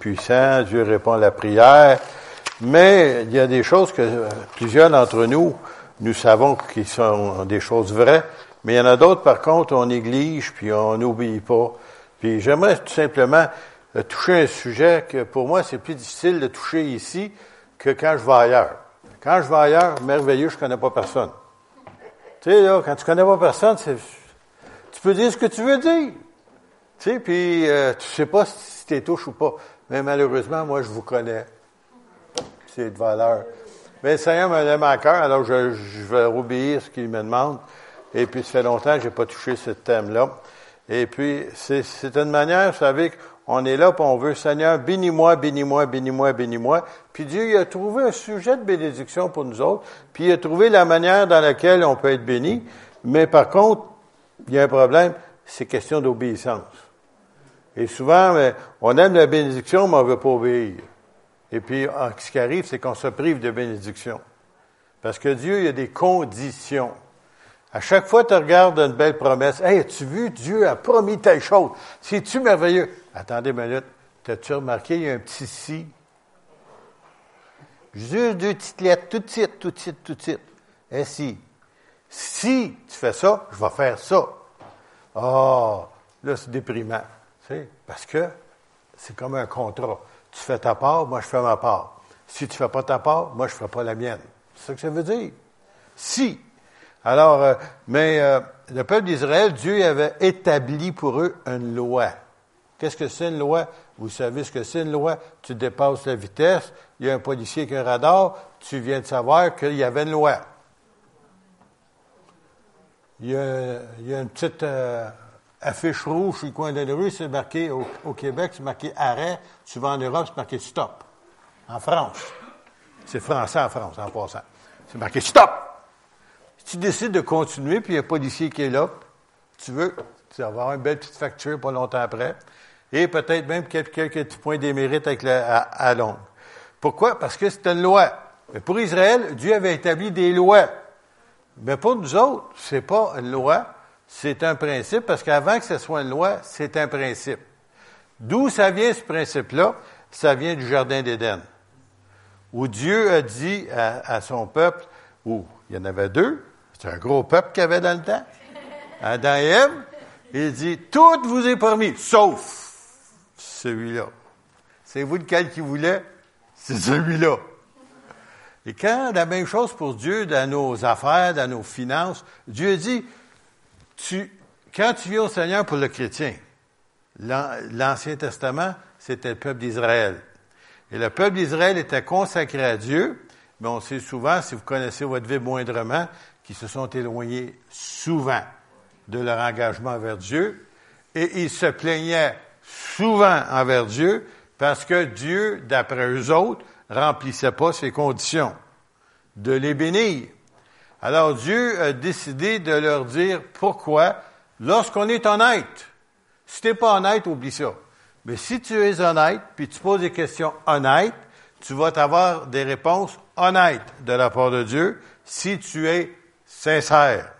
puissant, Dieu répond à la prière, mais il y a des choses que plusieurs d'entre nous, nous savons qui sont des choses vraies, mais il y en a d'autres, par contre, on néglige, puis on n'oublie pas. Puis j'aimerais tout simplement euh, toucher un sujet que pour moi, c'est plus difficile de toucher ici que quand je vais ailleurs. Quand je vais ailleurs, merveilleux, je connais pas personne. Tu sais, là, quand tu connais pas personne, tu peux dire ce que tu veux dire. Tu sais, puis euh, tu sais pas si tu touche ou pas. Mais malheureusement, moi, je vous connais. C'est de valeur. Mais le Seigneur me donne à cœur, alors je, je vais obéir ce qu'il me demande. Et puis, ça fait longtemps que j'ai pas touché ce thème-là. Et puis, c'est, une manière, vous savez, on est là, puis on veut, Seigneur, bénis-moi, bénis-moi, bénis-moi, bénis-moi. Puis Dieu, il a trouvé un sujet de bénédiction pour nous autres, puis il a trouvé la manière dans laquelle on peut être béni. Mais par contre, il y a un problème, c'est question d'obéissance. Et souvent, on aime la bénédiction, mais on ne veut pas obéir. Et puis, ah, ce qui arrive, c'est qu'on se prive de bénédiction. Parce que Dieu, il y a des conditions. À chaque fois tu regardes une belle promesse, Hey, as-tu vu, Dieu a promis telle chose. C'est-tu merveilleux? Attendez une minute. T'as-tu remarqué, il y a un petit si? Juste deux petites lettres, tout de suite, tout de suite, tout de suite. Et si? Si tu fais ça, je vais faire ça. Ah, là, c'est déprimant. Parce que c'est comme un contrat. Tu fais ta part, moi, je fais ma part. Si tu ne fais pas ta part, moi, je ne ferai pas la mienne. C'est ça que ça veut dire. Si. Alors, euh, mais euh, le peuple d'Israël, Dieu avait établi pour eux une loi. Qu'est-ce que c'est une loi? Vous savez ce que c'est une loi? Tu dépasses la vitesse, il y a un policier qui a un radar, tu viens de savoir qu'il y avait une loi. Il y a, une petite euh, affiche rouge sur le coin de la rue, c'est marqué au, Québec, c'est marqué arrêt. Tu vas en Europe, c'est marqué stop. En France. C'est français en France, en passant. C'est marqué stop. Si tu décides de continuer, puis il y a un policier qui est là, tu veux, tu vas avoir une belle petite facture pas longtemps après, et peut-être même quelques, petits points d'émérite avec la, à, longue. Pourquoi? Parce que c'est une loi. Mais pour Israël, Dieu avait établi des lois. Mais pour nous autres, c'est pas une loi, c'est un principe, parce qu'avant que ce soit une loi, c'est un principe. D'où ça vient ce principe-là? Ça vient du Jardin d'Éden, où Dieu a dit à, son peuple, où il y en avait deux, c'est un gros peuple qu'il avait dans le temps, Adam et Ève, il dit, tout vous est permis, sauf celui-là. C'est vous lequel qui voulait? C'est celui-là. Et quand la même chose pour Dieu dans nos affaires, dans nos finances, Dieu dit, quand tu viens au Seigneur pour le chrétien, l'Ancien Testament, c'était le peuple d'Israël. Et le peuple d'Israël était consacré à Dieu, mais on sait souvent, si vous connaissez votre vie moindrement, qu'ils se sont éloignés souvent de leur engagement vers Dieu, et ils se plaignaient souvent envers Dieu parce que Dieu, d'après eux autres, remplissait pas ses conditions de les bénir. Alors Dieu a décidé de leur dire pourquoi, lorsqu'on est honnête, si tu pas honnête, oublie ça. Mais si tu es honnête, puis tu poses des questions honnêtes, tu vas avoir des réponses honnêtes de la part de Dieu si tu es sincère.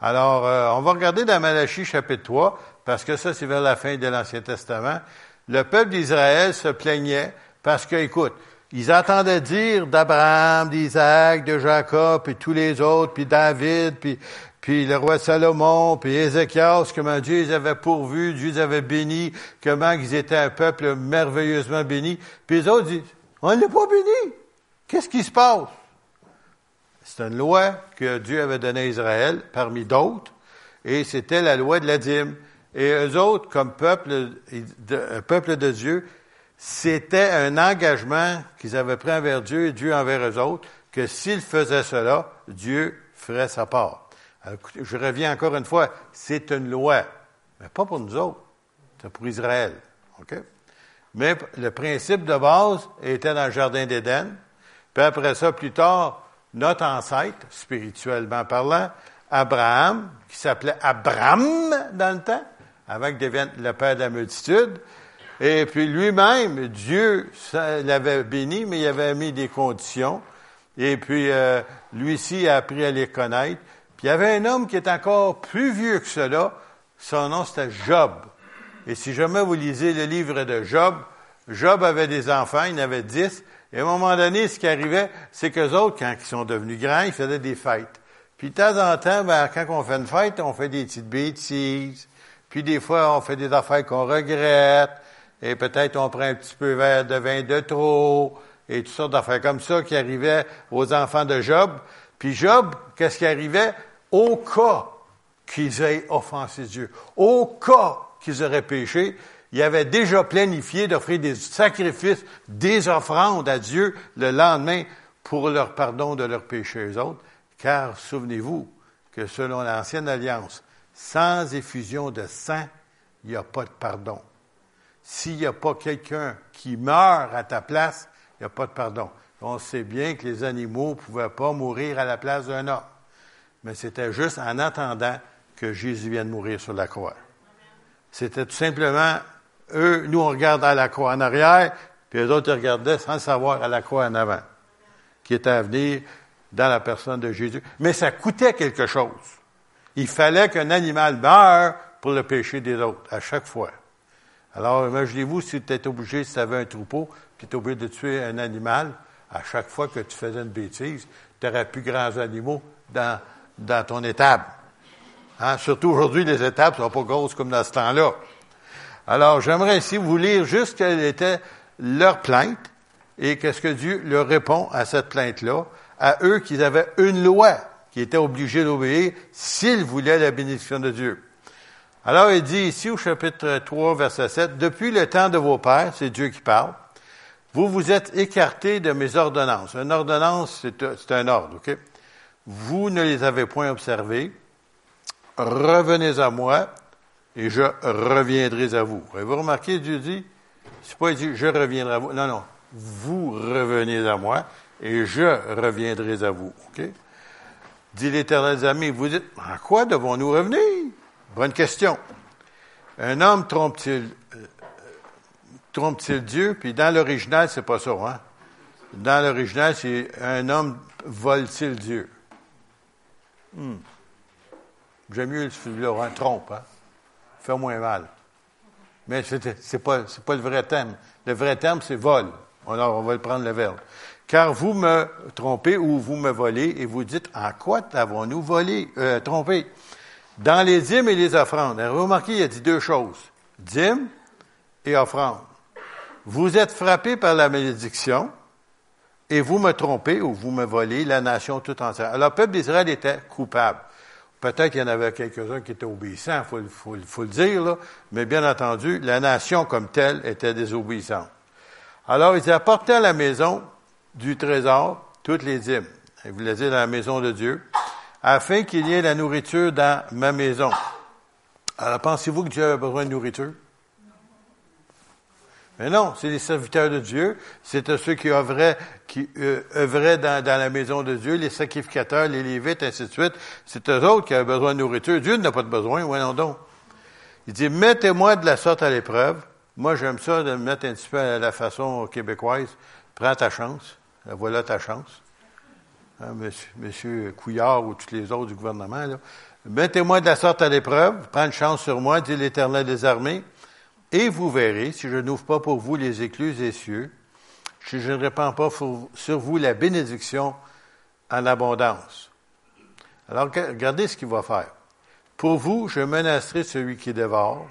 Alors, euh, on va regarder dans Malachie chapitre 3, parce que ça, c'est vers la fin de l'Ancien Testament. Le peuple d'Israël se plaignait parce que, écoute, ils entendaient dire d'Abraham, d'Isaac, de Jacob, puis tous les autres, puis David, puis, le roi Salomon, puis Ézéchias, comment Dieu les avait pourvus, Dieu les avait bénis, comment ils étaient un peuple merveilleusement béni. Puis les autres disent, on n'est pas béni. Qu'est-ce qui se passe? C'est une loi que Dieu avait donnée à Israël, parmi d'autres, et c'était la loi de la dîme. Et eux autres, comme peuple peuple de Dieu, c'était un engagement qu'ils avaient pris envers Dieu et Dieu envers eux autres, que s'ils faisaient cela, Dieu ferait sa part. je reviens encore une fois, c'est une loi, mais pas pour nous autres, c'est pour Israël. Mais le principe de base était dans le Jardin d'Éden. Puis après ça, plus tard, notre ancêtre, spirituellement parlant, Abraham, qui s'appelait Abram dans le temps, avant que devienne le père de la multitude. Et puis lui-même, Dieu l'avait béni, mais il avait mis des conditions. Et puis euh, lui-ci a appris à les connaître. Puis il y avait un homme qui est encore plus vieux que cela. Son nom, c'était Job. Et si jamais vous lisez le livre de Job, Job avait des enfants, il en avait dix. Et à un moment donné, ce qui arrivait, c'est qu'eux autres, quand ils sont devenus grands, ils faisaient des fêtes. Puis de temps en temps, ben, quand on fait une fête, on fait des petites bêtises. Puis des fois, on fait des affaires qu'on regrette. Et peut-être on prend un petit peu de vin de trop. Et toutes sortes d'affaires comme ça qui arrivaient aux enfants de Job. Puis Job, qu'est-ce qui arrivait? Au cas qu'ils aient offensé Dieu, au cas qu'ils auraient péché, il avait déjà planifié d'offrir des sacrifices, des offrandes à Dieu le lendemain pour leur pardon de leurs péchés aux autres. Car souvenez-vous que selon l'ancienne alliance, sans effusion de sang, il n'y a pas de pardon. S'il n'y a pas quelqu'un qui meurt à ta place, il n'y a pas de pardon. On sait bien que les animaux ne pouvaient pas mourir à la place d'un homme. Mais c'était juste en attendant que Jésus vienne mourir sur la croix. C'était tout simplement, eux, nous on regarde à la croix en arrière, puis les autres regardaient sans savoir à la croix en avant, qui était à venir dans la personne de Jésus. Mais ça coûtait quelque chose. Il fallait qu'un animal meure pour le péché des autres, à chaque fois. Alors, imaginez-vous si tu étais obligé, si tu avais un troupeau, tu étais obligé de tuer un animal, à chaque fois que tu faisais une bêtise, tu n'aurais plus grands animaux dans, dans ton étable. Hein? Surtout aujourd'hui, les étapes ne sont pas grosses comme dans ce temps-là. Alors, j'aimerais ici vous lire juste quelle était leur plainte et qu'est-ce que Dieu leur répond à cette plainte-là à eux qu'ils avaient une loi qui était obligée d'obéir s'ils voulaient la bénédiction de Dieu. Alors il dit ici au chapitre 3, verset 7, Depuis le temps de vos pères, c'est Dieu qui parle, vous vous êtes écartés de mes ordonnances. Une ordonnance, c'est un ordre, OK? Vous ne les avez point observées. Revenez à moi et je reviendrai à vous. Et vous remarquez, Dieu dit, c'est pas dit je reviendrai à vous. Non, non. Vous revenez à moi et je reviendrai à vous. OK? Dit l'Éternel des amis, vous dites, en quoi devons-nous revenir? Bonne question. Un homme trompe-t-il euh, trompe-t-il Dieu? Puis dans l'original, c'est pas ça, hein? Dans l'original, c'est un homme vole-t-il Dieu? Hmm. J'aime mieux le trompe, hein? Fait moins mal. Mais c'est pas, pas le vrai terme. Le vrai terme, c'est vol. Alors, on va le prendre le verbe. Car vous me trompez ou vous me volez et vous dites, en quoi avons-nous volé, euh, trompé? Dans les dîmes et les offrandes. Alors, remarquez, il a dit deux choses. Dîmes et offrandes. Vous êtes frappés par la malédiction et vous me trompez ou vous me volez la nation tout entière. Alors, le peuple d'Israël était coupable. Peut-être qu'il y en avait quelques-uns qui étaient obéissants, il faut, le dire, là, mais bien entendu, la nation comme telle était désobéissante. Alors, ils apportaient à la maison du trésor toutes les dîmes. Il voulait dire dans la maison de Dieu, afin qu'il y ait la nourriture dans ma maison. Alors, pensez-vous que Dieu avait besoin de nourriture? Mais non, c'est les serviteurs de Dieu, c'était ceux qui œuvraient, euh, dans, la maison de Dieu, les sacrificateurs, les lévites, ainsi de suite. C'est eux autres qui avaient besoin de nourriture. Dieu n'a pas de besoin, voyons donc. Il dit, mettez-moi de la sorte à l'épreuve. Moi, j'aime ça de me mettre un petit peu à la façon québécoise. Prends ta chance. Voilà ta chance. Hein, monsieur, Couillard ou tous les autres du gouvernement, Mettez-moi de la sorte à l'épreuve, prends une chance sur moi, dit l'Éternel des armées, et vous verrez, si je n'ouvre pas pour vous les écluses des cieux, si je ne répands pas sur vous la bénédiction en abondance. Alors, regardez ce qu'il va faire. Pour vous, je menacerai celui qui dévore,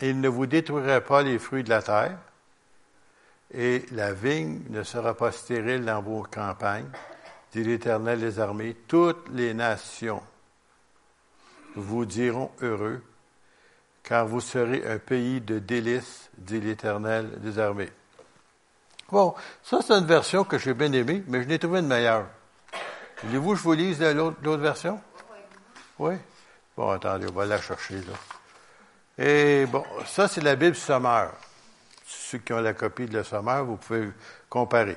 et il ne vous détruira pas les fruits de la terre, et la vigne ne sera pas stérile dans vos campagnes, dit l'Éternel des armées. Toutes les nations vous diront heureux, car vous serez un pays de délices, dit l'Éternel des armées. Bon, ça c'est une version que j'ai bien aimée, mais je n'ai trouvé une meilleure. Voulez-vous que je vous lise l'autre version? Oui? Bon, attendez, on va la chercher là. Et bon, ça c'est la Bible sommaire ceux qui ont la copie de le sommaire, vous pouvez comparer.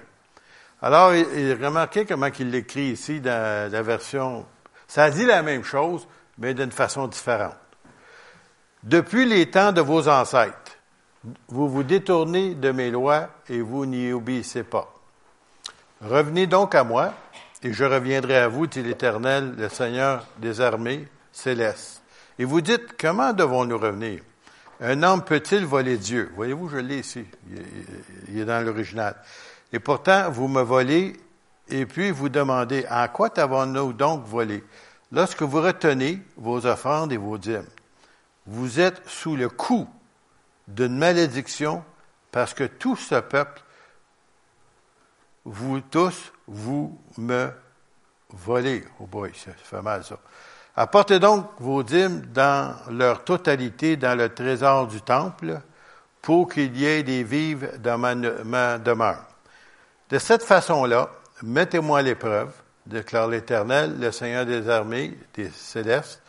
Alors, remarquez comment il l'écrit ici dans la version. Ça dit la même chose, mais d'une façon différente. Depuis les temps de vos ancêtres, vous vous détournez de mes lois et vous n'y obéissez pas. Revenez donc à moi, et je reviendrai à vous, dit l'Éternel, le Seigneur des armées célestes. Et vous dites, comment devons-nous revenir? Un homme peut-il voler Dieu? Voyez-vous, je l'ai ici. Il est dans l'original. Et pourtant, vous me volez et puis vous demandez, à quoi t'avons-nous donc volé? Lorsque vous retenez vos offrandes et vos dîmes, vous êtes sous le coup d'une malédiction parce que tout ce peuple, vous tous, vous me volez. Oh boy, ça fait mal ça. Apportez donc vos dîmes dans leur totalité dans le trésor du temple pour qu'il y ait des vives dans ma demeure. De cette façon-là, mettez-moi l'épreuve, déclare l'Éternel, le Seigneur des armées, des célestes,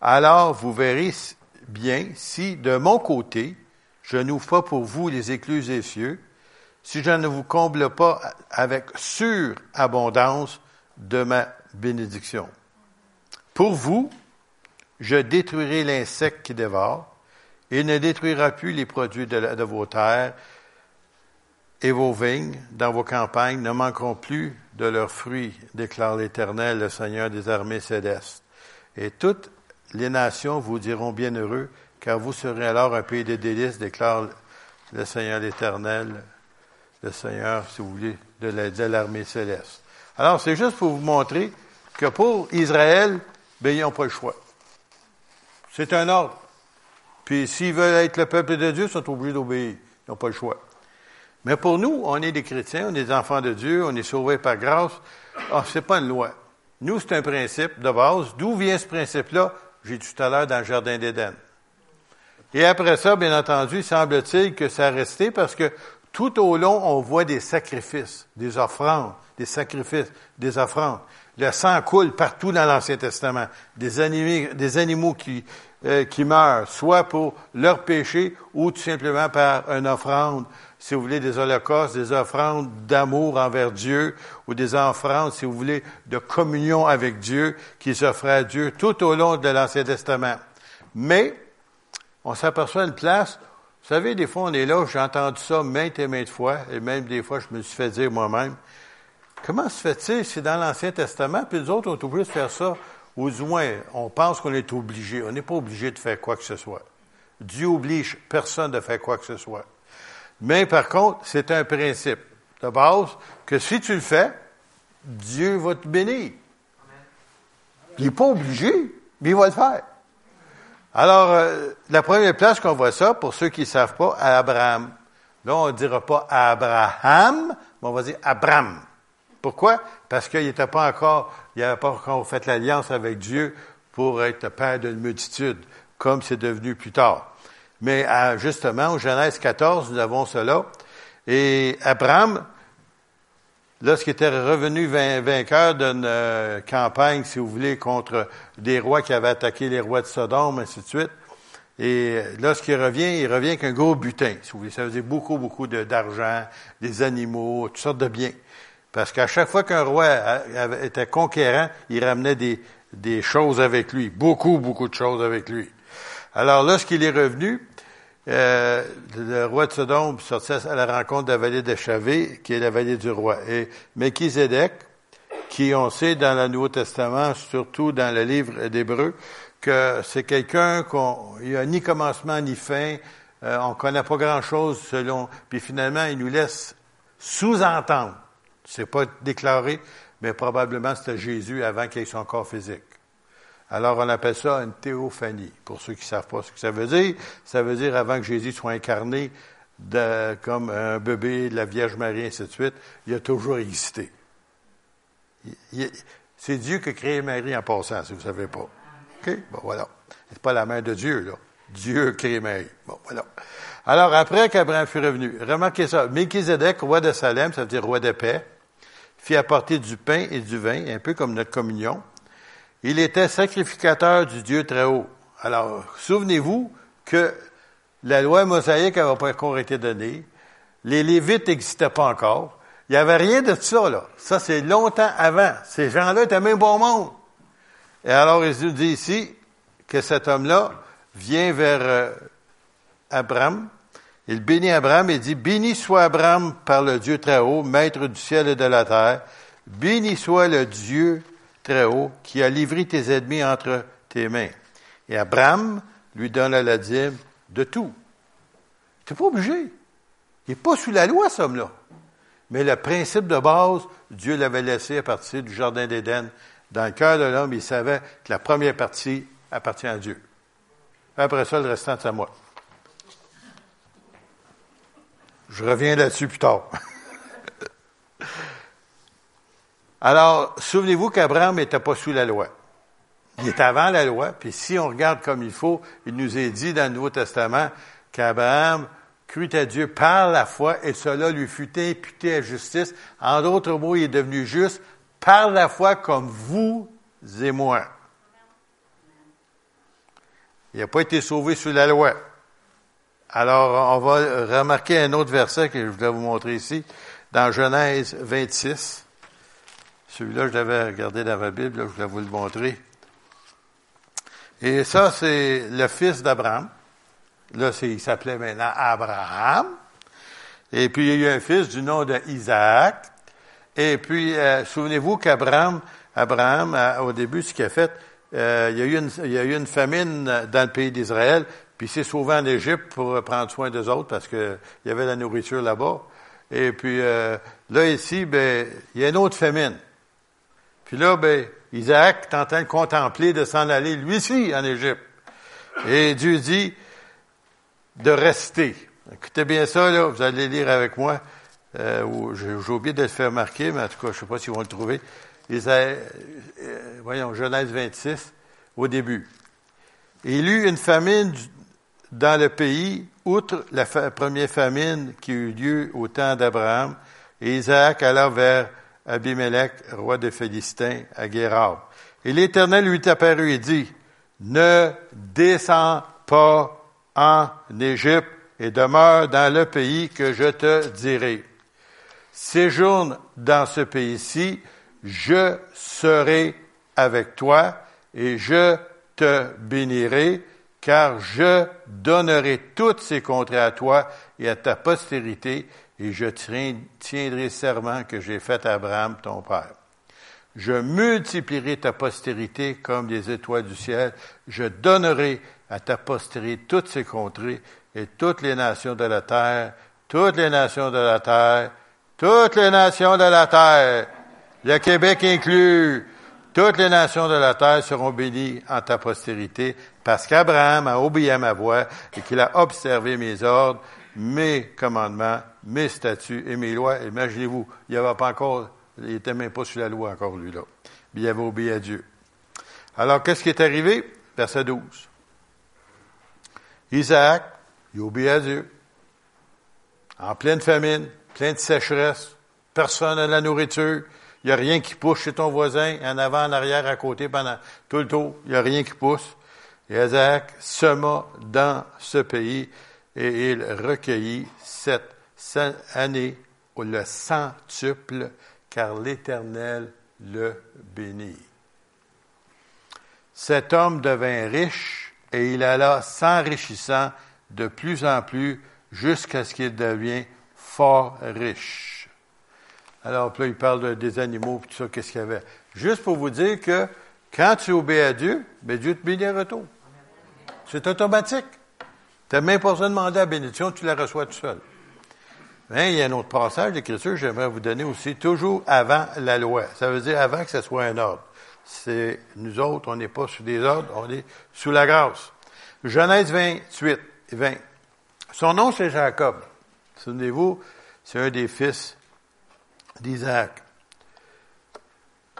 alors vous verrez bien si, de mon côté, je n'ouvre pas pour vous les écluses des cieux, si je ne vous comble pas avec surabondance de ma bénédiction. Pour vous, je détruirai l'insecte qui dévore, et ne détruira plus les produits de vos terres, et vos vignes dans vos campagnes ne manqueront plus de leurs fruits, déclare l'Éternel, le Seigneur des armées célestes. Et toutes les nations vous diront bienheureux, car vous serez alors un pays de délices, déclare le Seigneur l'Éternel, le Seigneur, si vous voulez, de l'armée céleste. Alors, c'est juste pour vous montrer que pour Israël, ben, ils n'ont pas le choix. C'est un ordre. Puis s'ils veulent être le peuple de Dieu, ils sont obligés d'obéir. Ils n'ont pas le choix. Mais pour nous, on est des chrétiens, on est des enfants de Dieu, on est sauvés par grâce. Ah, c'est pas une loi. Nous, c'est un principe de base. D'où vient ce principe-là? J'ai dit tout à l'heure dans le Jardin d'Éden. Et après ça, bien entendu, semble-t-il que ça a resté parce que tout au long, on voit des sacrifices, des offrandes, des sacrifices, des offrandes. Le sang coule partout dans l'Ancien Testament. Des animaux, des animaux qui, euh, qui meurent, soit pour leur péché ou tout simplement par une offrande, si vous voulez, des holocaustes, des offrandes d'amour envers Dieu ou des offrandes, si vous voulez, de communion avec Dieu qui s'offraient à Dieu tout au long de l'Ancien Testament. Mais, on s'aperçoit une place, vous savez, des fois on est là, j'ai entendu ça maintes et maintes fois, et même des fois je me suis fait dire moi-même, Comment se fait-il, c'est dans l'Ancien Testament, puis les autres ont obligé de faire ça, ou du on pense qu'on est obligé. On n'est pas obligé de faire quoi que ce soit. Dieu oblige personne de faire quoi que ce soit. Mais par contre, c'est un principe de base que si tu le fais, Dieu va te bénir. Il n'est pas obligé, mais il va le faire. Alors, euh, la première place qu'on voit ça, pour ceux qui ne savent pas, à Abraham. Là, on ne dira pas Abraham, mais on va dire Abraham. Pourquoi? Parce qu'il n'était pas encore, il n'avait pas encore fait l'alliance avec Dieu pour être père d'une multitude, comme c'est devenu plus tard. Mais justement, au Genèse 14, nous avons cela. Et Abraham, lorsqu'il était revenu vainqueur d'une euh, campagne, si vous voulez, contre des rois qui avaient attaqué les rois de Sodome, ainsi de suite, et lorsqu'il revient, il revient avec un gros butin, si vous voulez. Ça veut beaucoup, beaucoup d'argent, des animaux, toutes sortes de biens. Parce qu'à chaque fois qu'un roi était conquérant, il ramenait des choses avec lui, beaucoup, beaucoup de choses avec lui. Alors lorsqu'il est revenu, euh, le roi de Sodome sortait à la rencontre de la vallée de qui est la vallée du roi. Et Melchizedek, qui on sait dans le Nouveau Testament, surtout dans le livre d'Hébreu, que c'est quelqu'un qu'on, il a ni commencement ni fin, euh, on connaît pas grand chose selon, puis finalement il nous laisse sous-entendre c'est pas déclaré, mais probablement c'était Jésus avant qu'il ait son corps physique. Alors on appelle ça une théophanie. Pour ceux qui ne savent pas ce que ça veut dire, ça veut dire avant que Jésus soit incarné comme un bébé de la Vierge Marie, ainsi de suite, il a toujours existé. C'est Dieu qui a créé Marie en passant, si vous ne savez pas. OK? Bon, voilà. C'est pas la main de Dieu, là. Dieu a créé Marie. Bon, voilà. Alors, après qu'Abraham fut revenu, remarquez ça. Melchizedek, roi de Salem, ça veut dire roi de paix, fit apporter du pain et du vin, un peu comme notre communion. Il était sacrificateur du Dieu très haut. Alors, souvenez-vous que la loi mosaïque n'avait pas encore été donnée. Les Lévites n'existaient pas encore. Il n'y avait rien de ça, là. Ça, c'est longtemps avant. Ces gens-là étaient même bon monde. Et alors, il nous dit ici que cet homme-là vient vers euh, Abraham il bénit Abraham et dit, Béni soit Abraham par le Dieu très haut, maître du ciel et de la terre. Béni soit le Dieu très haut qui a livré tes ennemis entre tes mains. Et Abraham lui donna la dîme de tout. Tu n'es pas obligé. Il n'est pas sous la loi, ce homme-là. Mais le principe de base, Dieu l'avait laissé à partir du Jardin d'Éden. Dans le cœur de l'homme, il savait que la première partie appartient à Dieu. Après ça, le restant, c'est à moi. Je reviens là-dessus plus tard. Alors, souvenez-vous qu'Abraham n'était pas sous la loi. Il est avant la loi, puis si on regarde comme il faut, il nous est dit dans le Nouveau Testament qu'Abraham crut à Dieu par la foi et cela lui fut imputé à justice. En d'autres mots, il est devenu juste par la foi comme vous et moi. Il n'a pas été sauvé sous la loi. Alors, on va remarquer un autre verset que je voulais vous montrer ici, dans Genèse 26. Celui-là, je l'avais regardé dans ma Bible, je voulais vous le montrer. Et ça, c'est le fils d'Abraham. Là, il s'appelait maintenant Abraham. Et puis, il y a eu un fils du nom d'Isaac. Et puis, euh, souvenez-vous qu'Abraham, Abraham, euh, au début, ce qu'il a fait, euh, il, y a eu une, il y a eu une famine dans le pays d'Israël, puis il s'est en Égypte pour prendre soin des autres parce qu'il y avait la nourriture là-bas. Et puis, là, ici, ben, il y a une autre famine. Puis là, ben, Isaac est en train de contempler de s'en aller, lui aussi, en Égypte. Et Dieu dit, de rester. Écoutez bien ça, là, vous allez lire avec moi. Euh, J'ai oublié de le faire marquer, mais en tout cas, je ne sais pas s'ils vont le trouver. Euh, voyons, Genèse 26, au début. Il eut une famine dans le pays, outre la première famine qui eut lieu au temps d'Abraham, et Isaac alla vers Abimelech, roi des Philistins, à Guérard. Et l'Éternel lui apparu et dit, Ne descends pas en Égypte et demeure dans le pays que je te dirai. Séjourne dans ce pays-ci, je serai avec toi et je te bénirai, car je donnerai toutes ces contrées à toi et à ta postérité, et je tiendrai serment que j'ai fait à Abraham, ton père. Je multiplierai ta postérité comme les étoiles du ciel, je donnerai à ta postérité toutes ces contrées et toutes les nations de la terre, toutes les nations de la terre, toutes les nations de la terre, le Québec inclus, toutes les nations de la terre seront bénies en ta postérité, parce qu'Abraham a obéi à ma voix et qu'il a observé mes ordres, mes commandements, mes statuts et mes lois. Imaginez-vous, il n'y avait pas encore, il n'était même pas sous la loi encore, lui, là. Mais il avait obéi à Dieu. Alors, qu'est-ce qui est arrivé? Verset 12. Isaac, il obéit à Dieu. En pleine famine, pleine sécheresse, personne n'a la nourriture, il n'y a rien qui pousse chez ton voisin, en avant, en arrière, à côté, pendant tout le tour, il n'y a rien qui pousse. Et Isaac sema dans ce pays et il recueillit cette année le centuple, car l'Éternel le bénit. Cet homme devint riche et il alla s'enrichissant de plus en plus jusqu'à ce qu'il devienne fort riche. Alors là, il parle des animaux et tout ça, qu'est-ce qu'il y avait? Juste pour vous dire que quand tu obéis à Dieu, ben Dieu te bénit à retour. C'est automatique. Tu n'as même pas besoin de demander la bénédiction, tu la reçois tout seul. Mais il y a un autre passage d'écriture que j'aimerais vous donner aussi, toujours avant la loi. Ça veut dire avant que ce soit un ordre c'est nous autres, on n'est pas sous des ordres, on est sous la grâce. Genèse 28, 20. Son nom, c'est Jacob. Souvenez-vous, c'est un des fils d'Isaac.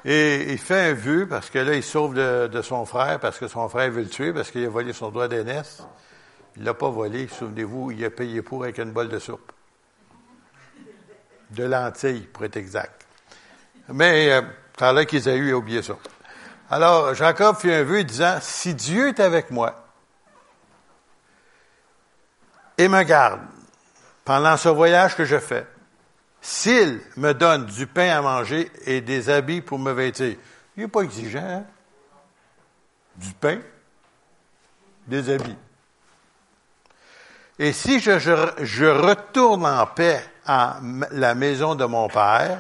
Et il fait un vœu parce que là, il sauve de, son frère parce que son frère veut le tuer parce qu'il a volé son droit d'aînesse. Il l'a pas volé, souvenez-vous, il a payé pour avec une bolle de soupe. De lentilles, pour être exact. Mais, euh, ça a l'air qu'Isaïe a oublié ça. Alors, Jacob fit un vœu disant, si Dieu est avec moi et me garde pendant ce voyage que je fais, s'il me donne du pain à manger et des habits pour me vêtir, il n'est pas exigeant, hein? Du pain, des habits. Et si je, je retourne en paix à la maison de mon Père,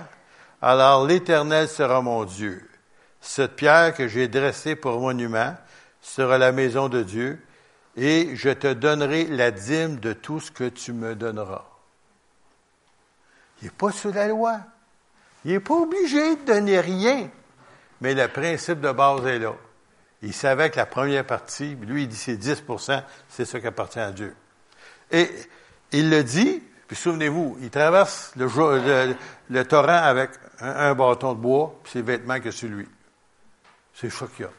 alors l'Éternel sera mon Dieu cette pierre que j'ai dressée pour monument sera la maison de Dieu, et je te donnerai la dîme de tout ce que tu me donneras. Il n'est pas sous la loi. Il n'est pas obligé de donner rien. Mais le principe de base est là. Il savait que la première partie, lui, il dit c'est 10 c'est ce qui appartient à Dieu. Et il le dit, puis souvenez-vous, il traverse le, torrent avec un, bâton de bois, puis ses vêtements que sur lui. C'est ça qu'il a.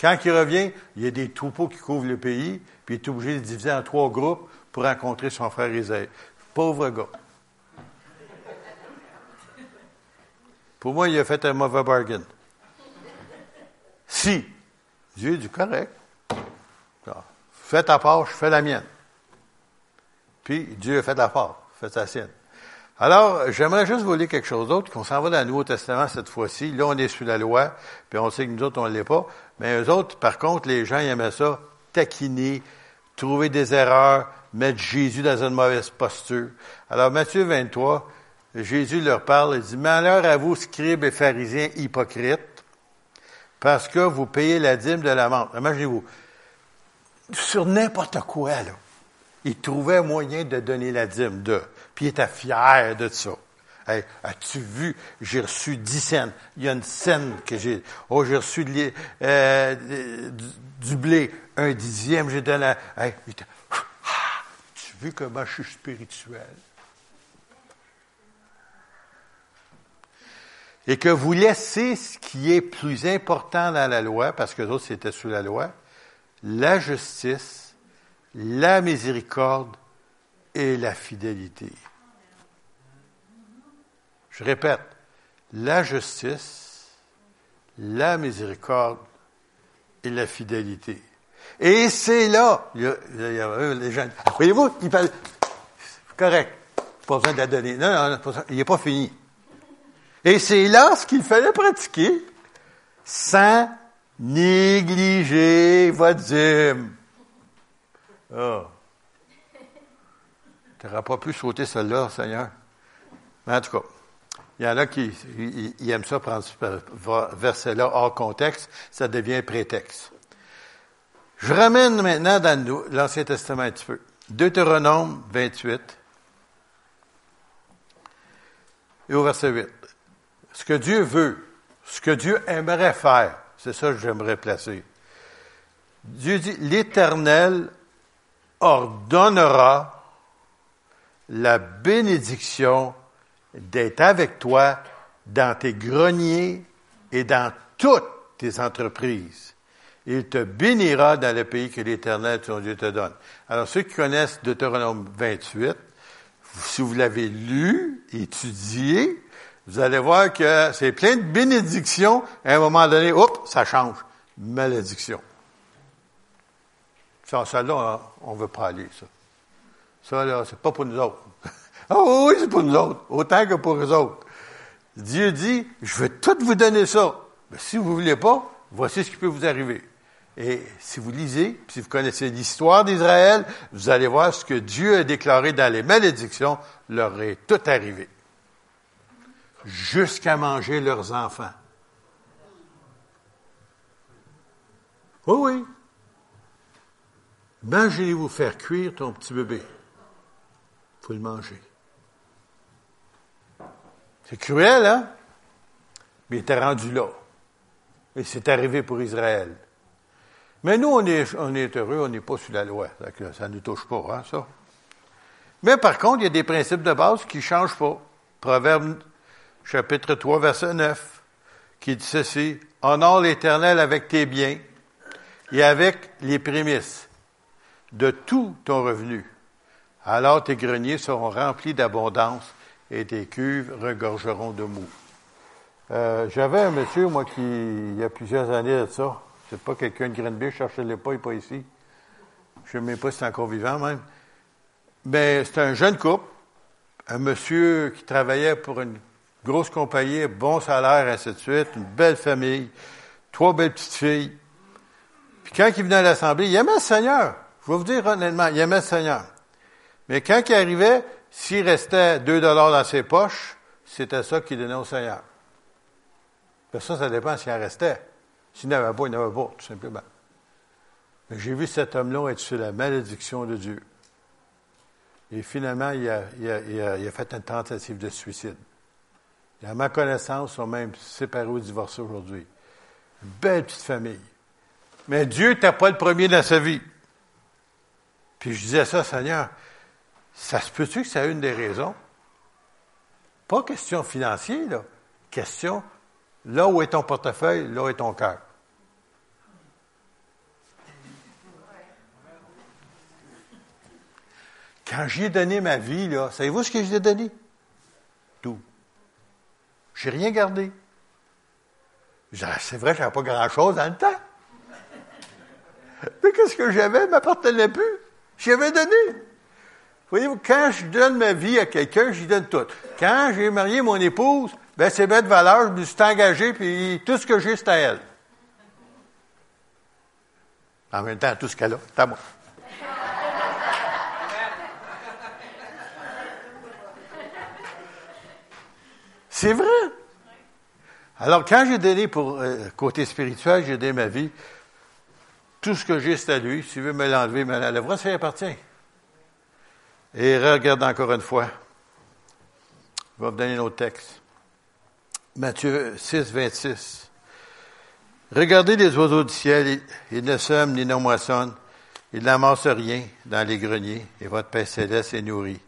Quand il revient, il y a des troupeaux qui couvrent le pays, puis il est obligé de diviser en trois groupes pour rencontrer son frère Isaïe. Pauvre gars. Pour moi, il a fait un mauvais bargain. Si Dieu dit correct, fais ta part, je fais la mienne. Puis Dieu a fait la part, fait sa sienne. Alors, j'aimerais juste vous lire quelque chose d'autre, qu'on s'en va dans le Nouveau Testament cette fois-ci. Là, on est sous la loi, puis on sait que nous autres, on ne l'est pas. Mais eux autres, par contre, les gens, ils aimaient ça, taquiner, trouver des erreurs, mettre Jésus dans une mauvaise posture. Alors, Matthieu 23, Jésus leur parle, il dit, Malheur à vous, scribes et pharisiens hypocrites, parce que vous payez la dîme de la menthe. Imaginez-vous, sur n'importe quoi, là, ils trouvaient moyen de donner la dîme de. Puis il était fier de ça. as-tu vu, j'ai reçu dix scènes. Il y a une scène que j'ai. Oh, j'ai reçu euh, du, blé, un dixième, j'ai donné. Hey, ah, tu vu comment je suis spirituel? Et que vous laissez ce qui est plus important dans la loi, parce que d'autres c'était sous la loi, la justice, la miséricorde et la fidélité. Je répète, la justice, la miséricorde et la fidélité. Et c'est là, il y a, les gens, voyez-vous, il parle, correct, pas besoin de la donner. Non, non, il n'est pas fini. Et c'est là ce qu'il fallait pratiquer, sans négliger votre dîme. Oh. Tu n'auras pas pu sauter celle-là, Seigneur. Mais en tout cas, il y en a qui aiment ça prendre ce verset-là hors contexte, ça devient prétexte. Je ramène maintenant dans l'Ancien Testament un petit peu. Deutéronome 28 et au verset 8. Ce que Dieu veut, ce que Dieu aimerait faire, c'est ça que j'aimerais placer. Dieu dit, l'Éternel ordonnera la bénédiction d'être avec toi dans tes greniers et dans toutes tes entreprises. Il te bénira dans le pays que l'Éternel, ton Dieu, te donne. Alors, ceux qui connaissent Deutéronome 28, si vous l'avez lu, étudié, vous allez voir que c'est plein de bénédictions. À un moment donné, hop, ça change. Malédiction. Ça, ça là, on ne veut pas aller, ça. Ça, là, c'est pas pour nous autres. Ah oh, oui, c'est pour nous autres, autant que pour eux autres. Dieu dit, je vais tout vous donner ça. Mais si vous ne voulez pas, voici ce qui peut vous arriver. Et si vous lisez, si vous connaissez l'histoire d'Israël, vous allez voir ce que Dieu a déclaré dans les malédictions leur est tout arrivé. Jusqu'à manger leurs enfants. Oui, oui. Imaginez-vous faire cuire ton petit bébé. Il faut le manger. C'est cruel, hein? Mais il était rendu là. Et c'est arrivé pour Israël. Mais nous, on est, on est heureux, on n'est pas sous la loi. Ça ne nous touche pas, hein, ça. Mais par contre, il y a des principes de base qui ne changent pas. Proverbe chapitre 3, verset 9, qui dit ceci. Honore l'Éternel avec tes biens et avec les prémices de tout ton revenu. Alors tes greniers seront remplis d'abondance et tes cuves regorgeront de mou. Euh, j'avais un monsieur, moi, qui, il y a plusieurs années de ça, c'est pas quelqu'un de Grenby, je cherchais le pas, il n'est pas ici. Je ne sais même pas si c'est encore vivant, même. Mais c'était un jeune couple, un monsieur qui travaillait pour une grosse compagnie, bon salaire, ainsi de suite, une belle famille, trois belles petites filles. Puis quand il venait à l'Assemblée, il aimait le Seigneur. Je vais vous dire honnêtement, il aimait le Seigneur. Mais quand il arrivait, s'il restait 2 dollars dans ses poches, c'était ça qu'il donnait au Seigneur. ça, ça dépend s'il en restait. S'il n'avait pas, il n'avait pas, tout simplement. Mais j'ai vu cet homme-là être sous la malédiction de Dieu. Et finalement, il a, fait une tentative de suicide. Et à ma connaissance, ils sont même séparés ou divorcés aujourd'hui. Belle petite famille. Mais Dieu n'était pas le premier dans sa vie. Puis je disais ça, Seigneur, ça se peut-tu que c'est une des raisons? Pas question financière, là. Question, là où est ton portefeuille, là où est ton cœur. Quand j'ai donné ma vie, là, savez-vous ce que j'ai donné? Tout. J'ai rien gardé. Ah, c'est vrai, j'avais pas grand-chose dans le temps. Mais qu'est-ce que j'avais? m'appartenait plus. J'avais donné. Voyez-vous, quand je donne ma vie à quelqu'un, j'y donne tout. Quand j'ai marié mon épouse, ben c'est bête valeur, je me suis engagé, puis tout ce que j'ai, c'est à elle. En même temps, tout ce qu'elle a, c'est à moi. C'est vrai. Alors, quand j'ai donné pour euh, côté spirituel, j'ai donné ma vie, tout ce que j'ai, c'est à lui. S'il veut me l'enlever, me l'enlèvera, ça lui appartient. Et regarde encore une fois. Je vais vous donner un autre texte. Matthieu 6, 26. Regardez les oiseaux du ciel, ils ne sèment ni ne moissonnent, ils n'amassent rien dans les greniers, et votre Père céleste est nourri.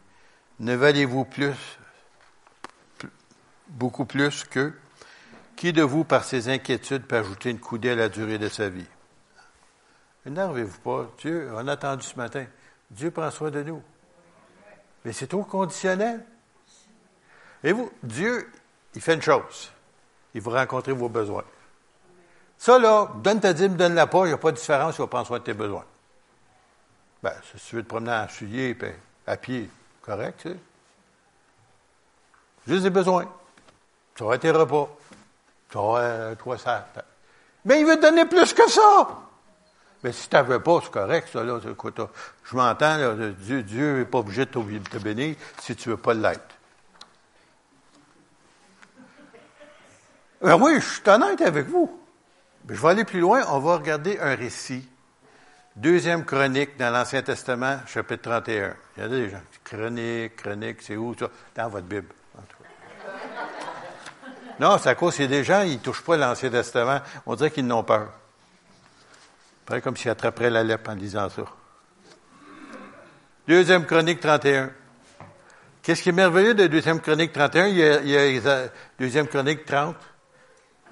Ne valez-vous plus beaucoup plus que? Qui de vous, par ses inquiétudes, peut ajouter une coudée à la durée de sa vie? Énervez-vous pas. Dieu, on a attendu ce matin. Dieu prend soin de nous. Mais c'est trop conditionnel. Et vous, Dieu, il fait une chose. Il vous rencontrer vos besoins. Ça, là, donne ta dîme, donne-la pas, il n'y a pas de différence, il va prendre soin de tes besoins. Ben, si tu veux te promener en soulier, à pied, correct, tu sais. Juste des besoins. Tu auras tes repas. Tu auras trois sacs. Mais il veut te donner plus que ça. Mais si tu veux pas, c'est correct, ça, là. Je m'entends, Dieu, Dieu n'est pas obligé de te bénir si tu ne veux pas l'être. Ben oui, je suis honnête avec vous. Mais je vais aller plus loin. On va regarder un récit. Deuxième chronique dans l'Ancien Testament, chapitre 31. Il y a des gens. Chronique, chronique, c'est où ça? Dans votre Bible. Non, c'est à cause a des gens, ils ne touchent pas l'Ancien Testament. On dirait qu'ils n'ont peur. Pareil comme s'ils attraperaient la lèpre en disant ça. Deuxième chronique 31. Qu'est-ce qui est merveilleux de deuxième chronique 31? Il y a, il y a deuxième chronique 30,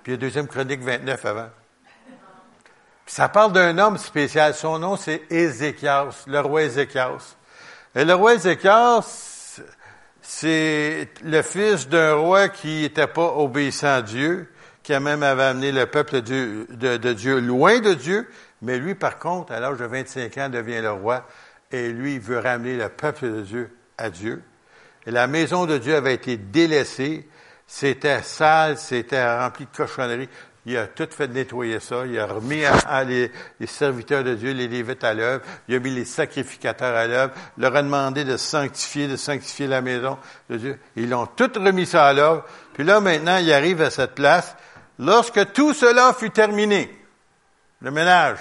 puis il y a deuxième chronique 29 avant. ça parle d'un homme spécial. Son nom, c'est Ézéchias, le roi Ézéchias. Et le roi Ézéchias, c'est le fils d'un roi qui n'était pas obéissant à Dieu, qui même avait amené le peuple de, Dieu loin de Dieu, mais lui, par contre, à l'âge de 25 ans, devient le roi, et lui, il veut ramener le peuple de Dieu à Dieu. Et la maison de Dieu avait été délaissée, c'était sale, c'était rempli de cochonneries. Il a tout fait nettoyer ça. Il a remis les, serviteurs de Dieu, les Lévites à l'œuvre. Il a mis les sacrificateurs à l'œuvre. Leur a demandé de sanctifier, de sanctifier la maison de Dieu. Ils ont tout remis ça à l'œuvre. Puis là, maintenant, il arrive à cette place. Lorsque tout cela fut terminé, le ménage,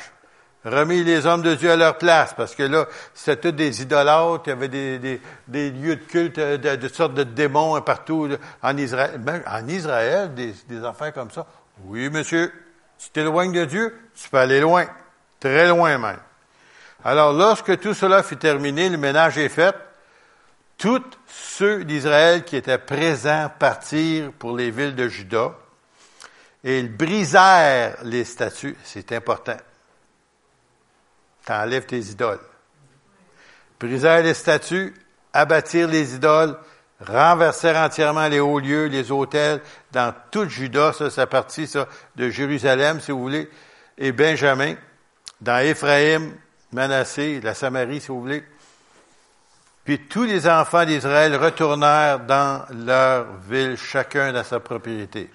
remis les hommes de Dieu à leur place, parce que là, c'était tous des idolâtres, il y avait des, des, des lieux de culte, de, de, sortes de démons partout en Israël. Ben, en Israël, des, des affaires comme ça. Oui, monsieur. Si tu t'éloignes de Dieu, tu peux aller loin. Très loin même. Alors, lorsque tout cela fut terminé, le ménage est fait, tous ceux d'Israël qui étaient présents partirent pour les villes de Juda et ils brisèrent les statues. C'est important. T'enlèves tes idoles. Brisèrent les statues, abattirent les idoles, renversèrent entièrement les hauts lieux, les hôtels, dans tout Juda, ça, c'est partie, ça, de Jérusalem, si vous voulez, et Benjamin, dans Éphraïm, Manassé, la Samarie, si vous voulez. Puis tous les enfants d'Israël retournèrent dans leur ville, chacun dans sa propriété.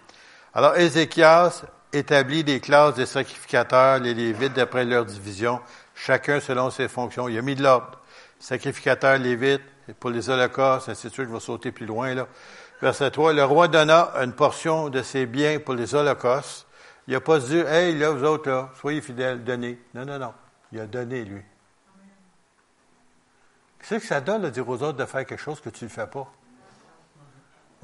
Alors Ézéchias établit des classes de sacrificateurs, les Lévites d'après leur division, chacun selon ses fonctions. Il a mis de l'ordre. Sacrificateurs, Lévites, pour les holocaustes, ainsi de suite, je vais sauter plus loin, là. Verset 3, le roi donna une portion de ses biens pour les holocaustes. Il n'a pas dit, hey, là, vous autres, là, soyez fidèles, donnez. Non, non, non. Il a donné, lui. Qu'est-ce que ça donne de dire aux autres de faire quelque chose que tu ne fais pas?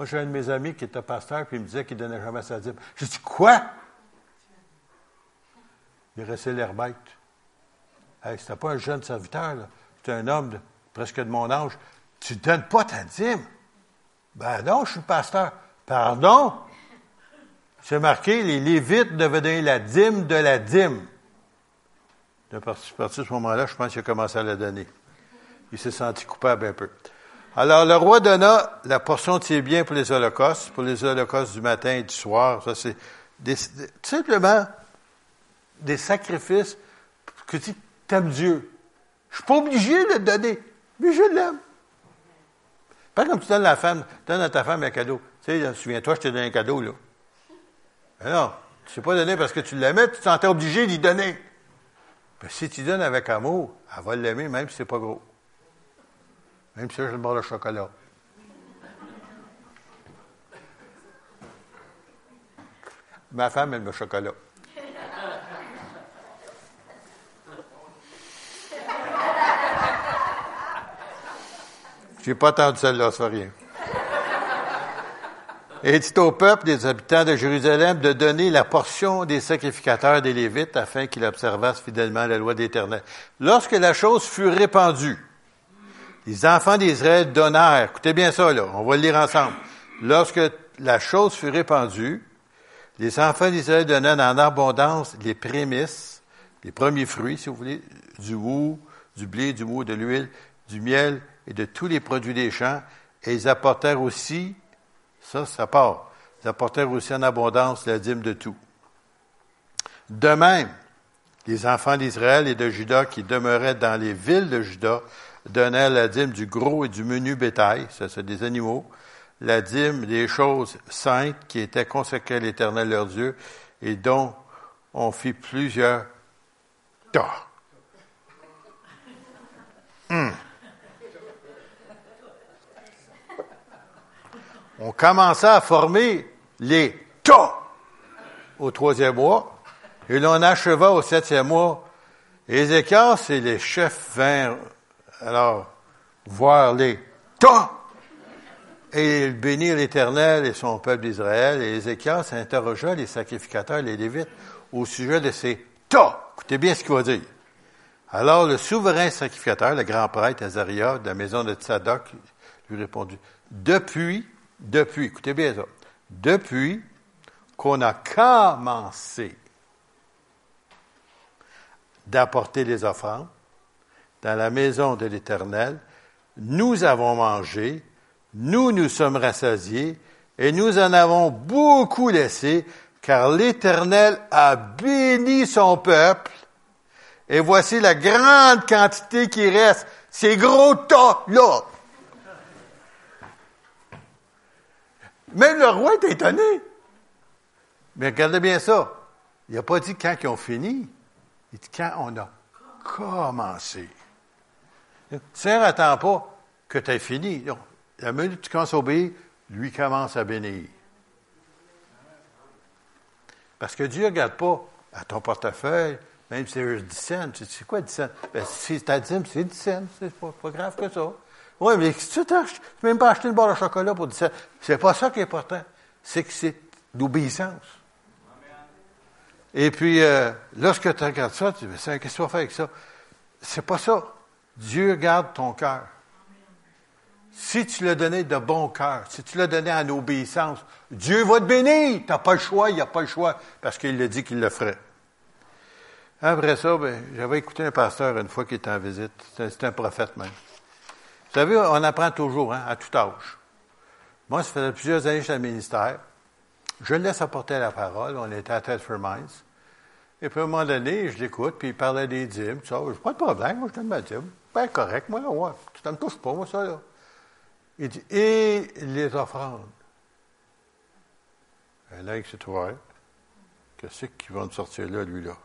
Moi, j'ai un de mes amis qui était pasteur, puis il me disait qu'il ne donnait jamais sa dîme. J'ai dit, quoi? Il restait l'air bête. Hey, c'était pas un jeune serviteur, là. C'était un homme de, presque de mon âge. Tu ne donnes pas ta dîme? Ben non, je suis pasteur. Pardon? C'est marqué, les Lévites devaient donner la dîme de la dîme. De partir, à ce moment-là, je pense qu'il a commencé à la donner. Il s'est senti coupable un peu. Alors, le roi donna la portion de ses biens pour les holocaustes, pour les holocaustes du matin et du soir. Ça, c'est simplement des sacrifices que tu aimes Dieu. Je suis pas obligé de le donner, mais je l'aime. Pas comme tu donnes à la femme, donnes à ta femme un cadeau. Tu sais, souviens-toi, je t'ai donné un cadeau, là. Mais non, tu ne sais pas donner parce que tu l'aimais, tu t'en es obligé d'y donner. Mais si tu donnes avec amour, elle va l'aimer même si c'est pas gros. Même si je le boire le chocolat. Ma femme aime le chocolat. Je n'ai pas entendu celle-là, ça rien. Et dit au peuple des habitants de Jérusalem de donner la portion des sacrificateurs des Lévites afin qu'ils observassent fidèlement la loi d'Éternel. Lorsque la chose fut répandue, les enfants d'Israël donnèrent, écoutez bien ça là, on va le lire ensemble. Lorsque la chose fut répandue, les enfants d'Israël donnèrent en abondance les prémices, les premiers fruits, si vous voulez, du hou, du blé, du mou, de l'huile, du miel et de tous les produits des champs, et ils apportèrent aussi, ça, ça part, ils apportèrent aussi en abondance la dîme de tout. De même, les enfants d'Israël et de Juda qui demeuraient dans les villes de Juda donnèrent la dîme du gros et du menu bétail, ça c'est des animaux, la dîme des choses saintes qui étaient consacrées à l'Éternel leur Dieu et dont on fit plusieurs tas. Hum. On commença à former les tas au troisième mois, et l'on acheva au septième mois. Ézéchias et les chefs vinrent alors voir les tas et ils bénirent l'Éternel et son peuple d'Israël. Et Ézéchias interrogea les sacrificateurs, les Lévites, au sujet de ces tas. Écoutez bien ce qu'il va dire. Alors le souverain sacrificateur, le grand prêtre Azaria de la maison de Tzadok, lui répondit, depuis, depuis, écoutez bien ça, depuis qu'on a commencé d'apporter les offrandes dans la maison de l'Éternel, nous avons mangé, nous nous sommes rassasiés, et nous en avons beaucoup laissé, car l'Éternel a béni son peuple et voici la grande quantité qui reste. Ces gros tas-là. Même le roi est étonné. Mais regardez bien ça. Il n'a pas dit quand ils ont fini. Il quand on a commencé. Le Seigneur n'attend pas que tu aies fini. La minute que tu commences à obéir, lui commence à bénir. Parce que Dieu ne regarde pas à ton portefeuille, même si c'est 10 cents, c'est quoi 10 cents? Ben, si à dîme, c'est 10 cents. C'est pas, pas grave que ça. Oui, mais si tu t'as même pas acheté une barre de chocolat pour 10 cents, c'est pas ça qui est important. C'est que c'est l'obéissance. Et puis, euh, lorsque tu regardes ça, tu dis, qu'est-ce que tu vas faire avec ça? C'est pas ça. Dieu garde ton cœur. Si tu l'as donné de bon cœur, si tu l'as donné en obéissance, Dieu va te bénir. Tu n'as pas le choix, il n'y a pas le choix, parce qu'il a dit qu'il le ferait. Après ça, ben, j'avais écouté un pasteur une fois qui était en visite. C'était un prophète même. Vous savez, on apprend toujours, hein, à tout âge. Moi, ça faisait plusieurs années que j'étais ministère. Je laisse apporter la parole. On était à Telford Mines. Et puis, à un moment donné, je l'écoute, puis il parlait des dîmes, tout ça. Pas de problème, moi, je donne ma dîme. Ben, correct, moi, là, ouais. Ça me touche pas, moi, ça, là. Il dit, et les offrandes? Et là, il s'est trouvé. Qu'est-ce qui va me sortir là, lui-là?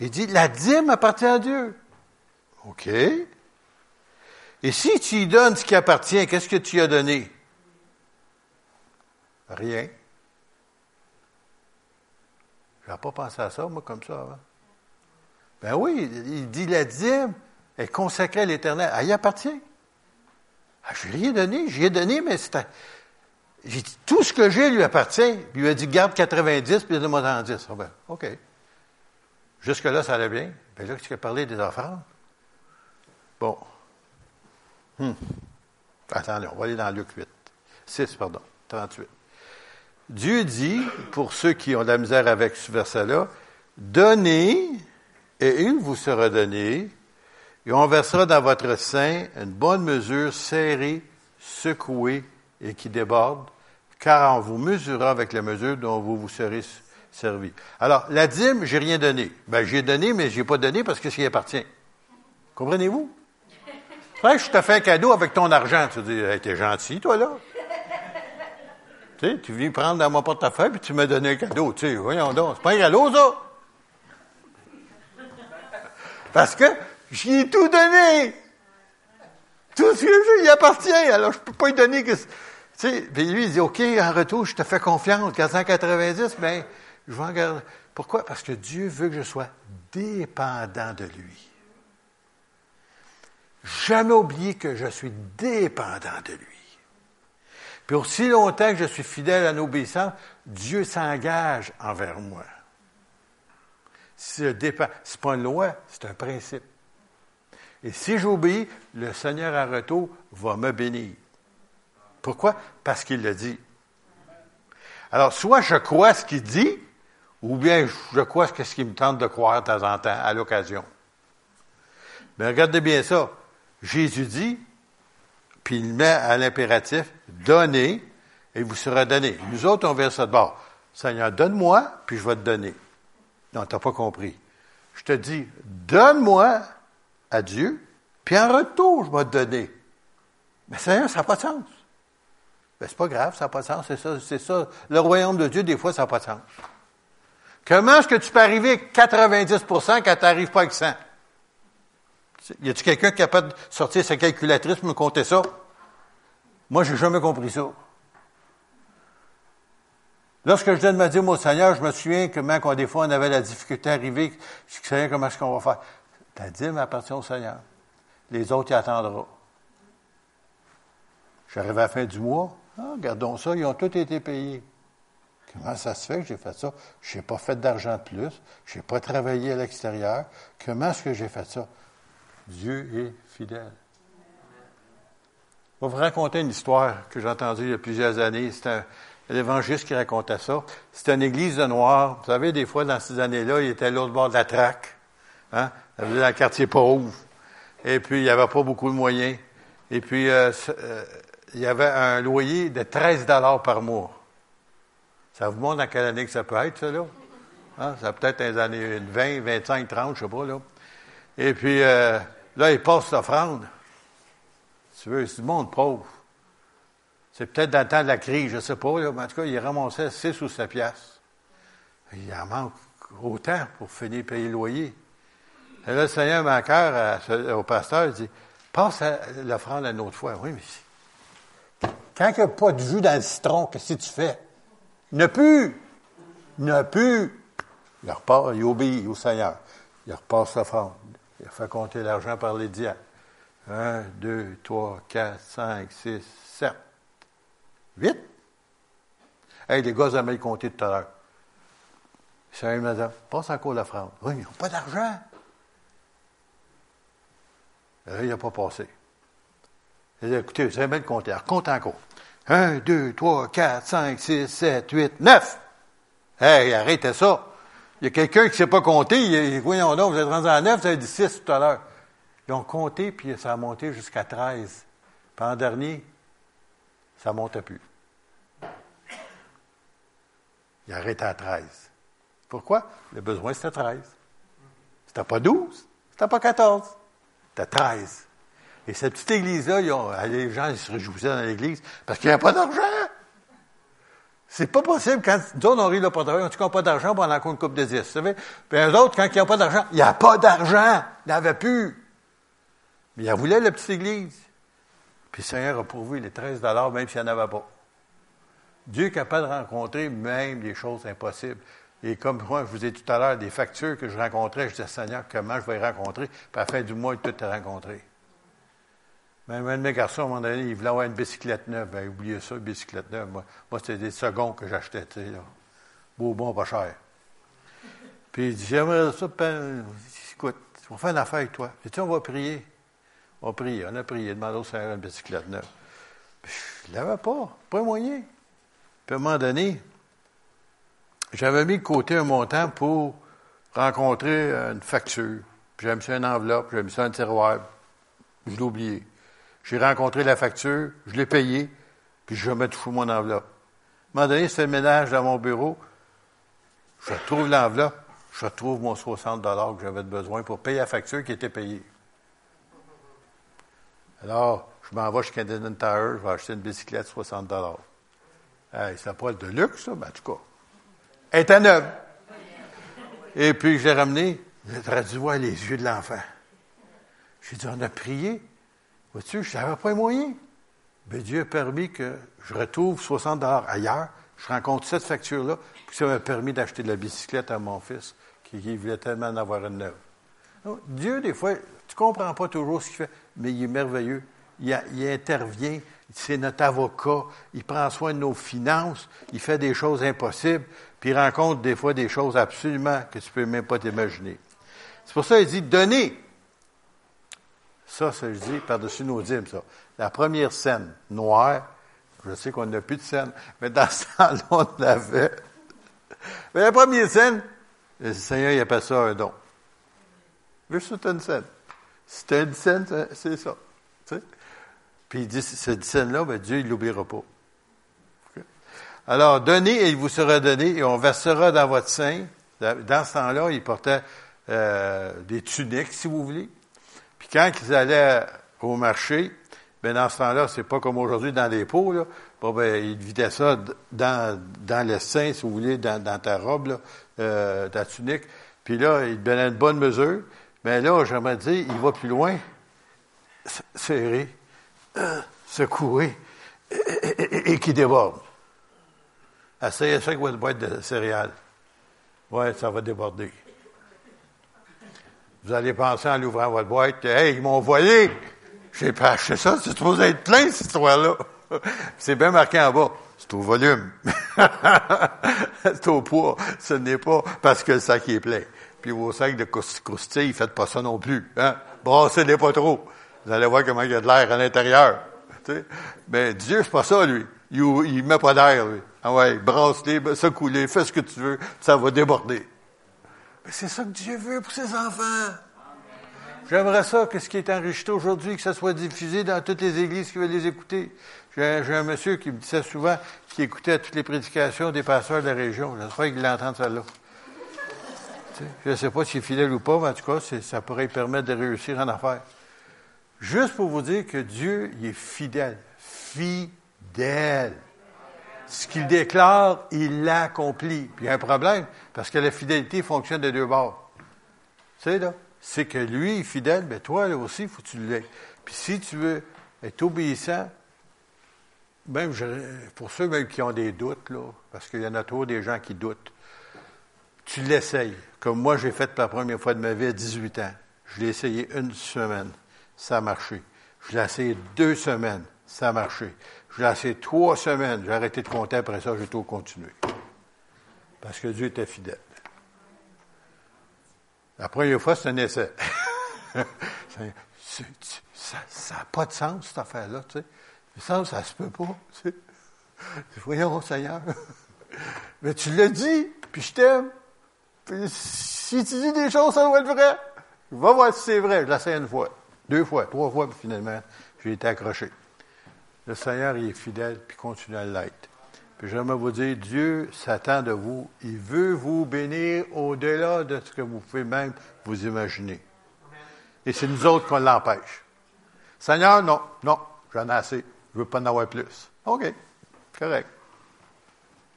Il dit, la dîme appartient à Dieu. OK. Et si tu lui donnes ce qui appartient, qu'est-ce que tu as donné? Rien. Je pas pensé à ça, moi, comme ça avant. Ben oui, il dit la dîme est consacrée à l'Éternel. Elle y appartient. Ah, je lui ai donné, j'y ai donné, mais c'était. J'ai dit, tout ce que j'ai lui appartient. Puis il lui a dit, garde 90, puis donne-moi en 10. Ah ben, OK. Jusque-là, ça allait bien. Ben là, tu as parlé des offrandes. Bon. Hum. Attendez, on va aller dans Luc 8. 6, pardon. 38. Dieu dit, pour ceux qui ont de la misère avec ce verset-là, donnez et il vous sera donné, et on versera dans votre sein une bonne mesure serrée, secouée et qui déborde, car on vous mesurera avec la mesure dont vous vous serez servi. Alors, la dîme, j'ai rien donné. Ben, j'ai donné, mais j'ai pas donné parce que ça y appartient. Comprenez-vous? Ouais, je te fais un cadeau avec ton argent. Tu dis, hey, t'es gentil, toi, là. Tu viens prendre dans mon portefeuille puis tu m'as donné un cadeau. Voyons donc. C'est pas un cadeau, ça. Parce que j'y ai tout donné. Tout ce que j'ai, il appartient. Alors, je peux pas lui donner que. Tu puis lui, il dit, OK, en retour, je te fais confiance. 490, mais je vais en garder. Pourquoi? Parce que Dieu veut que je sois dépendant de lui. Jamais oublier que je suis dépendant de lui. Puis aussi longtemps que je suis fidèle à l'obéissance, Dieu s'engage envers moi. Ce c'est pas une loi, c'est un principe. Et si j'obéis, le Seigneur à retour va me bénir. Pourquoi? Parce qu'il le dit. Alors, soit je crois ce qu'il dit, ou bien je crois ce qu'il me tente de croire de temps en temps, à l'occasion. Mais regardez bien ça. Jésus dit, puis il met à l'impératif, donnez, et vous sera donné. Nous autres, on verse ça de bord. Seigneur, donne-moi, puis je vais te donner. Non, tu n'as pas compris. Je te dis, donne-moi à Dieu, puis en retour, je vais te donner. Mais Seigneur, ça n'a pas de sens. Ben, c'est pas grave, ça n'a pas de sens, c'est ça, c'est ça. Le royaume de Dieu, des fois, ça n'a pas de sens. Comment est-ce que tu peux arriver à 90% quand tu n'arrives pas avec 100? Y a-t-il quelqu'un capable de sortir sa calculatrice pour me compter ça? Moi, j'ai jamais compris ça. Lorsque je donne ma dîme au Seigneur, je me souviens que même quand des fois on avait la difficulté à arriver, je sais comment est-ce qu'on va faire. Ta dîme appartient au Seigneur. Les autres y attendront. J'arrive à la fin du mois. Ah, regardons ça, ils ont tous été payés. Comment ça se fait que j'ai fait ça? Je n'ai pas fait d'argent de plus. Je n'ai pas travaillé à l'extérieur. Comment est-ce que j'ai fait ça? Dieu est fidèle. Je vais vous raconter une histoire que j'ai entendue il y a plusieurs années. C'est un, l'évangéliste qui racontait ça. C'était une église de Noirs. Vous savez, des fois, dans ces années-là, il était à l'autre bord de la traque. Hein? Dans un quartier pauvre. Et puis, il n'y avait pas beaucoup de moyens. Et puis, euh, euh, il y avait un loyer de 13 dollars par mois. Ça vous montre dans quelle année que ça peut être, ça, là? Hein? Ça peut être dans les années 20, 25, 30, je sais pas, là. Et puis, euh, là, il passe l'offrande. Tu veux, c'est du monde pauvre. C'est peut-être dans le temps de la crise, je ne sais pas, mais en tout cas, il ramassait 6 ou 7 piastres. Il en manque autant pour finir payer le loyer. Et là, le Seigneur m'a cœur au pasteur, il dit, passe l'offrande une autre fois. Oui, mais quand il n'y a pas de jus dans le citron, qu'est-ce que tu fais? Ne plus! Ne plus! Il repart, il obéit au Seigneur. Il repasse l'offrande. Il fait compter l'argent par les diacres. Un, deux, trois, quatre, cinq, six, sept. Vite! Hey, les gars, ils compter tout à l'heure. Salut, madame, passe encore l'offrande. Oui, ils n'ont pas d'argent. Là, il n'a pas passé. Il dit, écoutez, vous avez bien compter. Alors, compte encore. Un, deux, trois, quatre, cinq, six, sept, huit, neuf. Hey, arrêtez ça. Il y a quelqu'un qui ne sait pas compter. Il, voyons donc, vous êtes rendu à neuf, vous avez dit six tout à l'heure. Ils ont compté, puis ça a monté jusqu'à treize. Puis en dernier, ça ne montait plus. Il arrêté à 13. Pourquoi? Le besoin, c'était 13. C'était pas 12, c'était pas 14, c'était 13. Et cette petite église-là, les gens ils se réjouissaient dans l'église parce qu'il n'y avait pas d'argent. C'est pas possible quand nous autres, on rit le portefeuille, on dit pas d'argent, on a encore une coupe de 10. Vous savez? Puis eux autres, quand il n'y a pas d'argent, il n'y a pas d'argent. Il n'y avait plus. Mais il voulait la petite église. Puis le Seigneur a pourvu les 13 même s'il n'y en avait pas. Dieu est capable de rencontrer même des choses impossibles. Et comme moi, je vous ai dit tout à l'heure, des factures que je rencontrais, je disais, Seigneur, comment je vais les rencontrer? Puis à la fin du mois, tout est rencontré. Même un de mes garçons, à un moment donné, il voulait avoir une bicyclette neuve. Ben, oubliez ça, une bicyclette neuve. Moi, c'était des secondes que j'achetais, tu sais. Beau, bon, pas cher. Puis il dit, j'aimerais ça, ben, écoute, on va faire une affaire avec toi. Et tu on va prier. On a prié, on a prié, demandé au Seigneur une bicyclette neuve. Puis, je l'avais pas, pas moyen. Puis à un moment donné, j'avais mis de côté un montant pour rencontrer une facture. Puis j'avais mis ça une enveloppe, j'avais mis ça un tiroir. Je l'ai oublié. J'ai rencontré la facture, je l'ai payée, puis je mets tout mon enveloppe. À un moment donné, c'est le ménage dans mon bureau. Je retrouve l'enveloppe, je retrouve mon 60 que j'avais besoin pour payer la facture qui était payée. Alors, je m'en vais chez Canadian Tire, je vais acheter une bicyclette 60 Hey, ça pas de luxe, ça, mais en tout cas. Elle était neuve. Et puis, je l'ai ramené. J'aurais dû voir les yeux de l'enfant. J'ai dit, on a prié. Vois-tu, je n'avais pas les moyens. Mais Dieu a permis que je retrouve 60 ailleurs. Je rencontre cette facture-là. Puis ça m'a permis d'acheter de la bicyclette à mon fils, qui, voulait tellement en avoir une neuve. Dieu, des fois, tu ne comprends pas toujours ce qu'il fait, mais il est merveilleux. il intervient c'est notre avocat, il prend soin de nos finances, il fait des choses impossibles, puis il rencontre des fois des choses absolument que tu ne peux même pas t'imaginer. C'est pour ça qu'il dit donner. Ça, ça je dis par-dessus nos dîmes, ça. La première scène, noire, je sais qu'on n'a plus de scène, mais dans ce temps-là, on l'avait. Mais la première scène, le Seigneur, il appelle ça un don. Juste une scène? C'était une scène, c'est ça. Puis il dit, cette scène-là, ben, Dieu, il ne l'oubliera pas. Alors, donnez et il vous sera donné, et on versera dans votre sein. Dans ce temps-là, il portait euh, des tuniques, si vous voulez. Puis quand ils allaient au marché, ben dans ce temps-là, c'est pas comme aujourd'hui dans les pots, là. Bon, ben, ils vidaient ça dans, dans le sein, si vous voulez, dans, ta robe, là, euh, ta tunique. Puis là, il donnait une bonne mesure. Mais là, j'aimerais dire, il va plus loin, serré secoué et, et, qui déborde. Essayez ça avec votre boîte de céréales. Oui, ça va déborder. Vous allez penser en ouvrant votre boîte, hey, ils m'ont volé. J'ai pas acheté ça, c'est supposé être plein, cette histoire-là. C'est bien marqué en bas. C'est au volume. c'est au poids. Ce n'est pas parce que le sac est plein. Puis vos sacs de croustilles, faites pas ça non plus. Hein? Brassez-les pas trop. Vous allez voir comment il y a de l'air à l'intérieur. Mais Dieu, c'est pas ça, lui. Il, il met pas d'air, lui. Ah ouais, brasse-les, secoue-les, fais ce que tu veux, ça va déborder. C'est ça que Dieu veut pour ses enfants. J'aimerais ça que ce qui est enregistré aujourd'hui, que ça soit diffusé dans toutes les églises qui veulent les écouter. J'ai un, monsieur qui me disait souvent qu'il écoutait toutes les prédications des pasteurs de la région. J'espère qu'il l'entend celle-là. Je ne sais pas s'il est fidèle ou pas, mais en tout cas, ça pourrait lui permettre de réussir en affaires. Juste pour vous dire que Dieu, il est fidèle. Fidèle. Ce qu'il déclare, il l'accomplit. Puis il y a un problème, parce que la fidélité fonctionne de deux bords. Tu sais, là, c'est que lui est fidèle, mais toi, là aussi, il faut que tu l'aies. Puis si tu veux être obéissant, même pour ceux même qui ont des doutes, là, parce qu'il y en a trop des gens qui doutent, tu l'essayes. Comme moi, j'ai fait pour la première fois de ma vie à 18 ans. Je l'ai essayé une semaine ça a marché. Je l'ai essayé deux semaines, ça a marché. Je l'ai essayé trois semaines, j'ai arrêté de compter après ça, j'ai tout continué. Parce que Dieu était fidèle. La première fois, c'est un essai. ça n'a pas de sens, cette affaire-là. Tu sais. Ça, ça se peut pas. Tu sais. Voyons, Seigneur. Mais tu l'as dit, puis je t'aime. Puis si tu dis des choses, ça doit être vrai. Va voir si c'est vrai. Je l'essaie une fois. Deux fois, trois fois, puis finalement, j'ai été accroché. Le Seigneur, il est fidèle, puis continue à l'être. Puis j'aimerais vous dire, Dieu s'attend de vous. Il veut vous bénir au-delà de ce que vous pouvez même vous imaginer. Et c'est nous autres qu'on l'empêche. Seigneur, non, non, j'en ai assez. Je veux pas en avoir plus. OK, correct.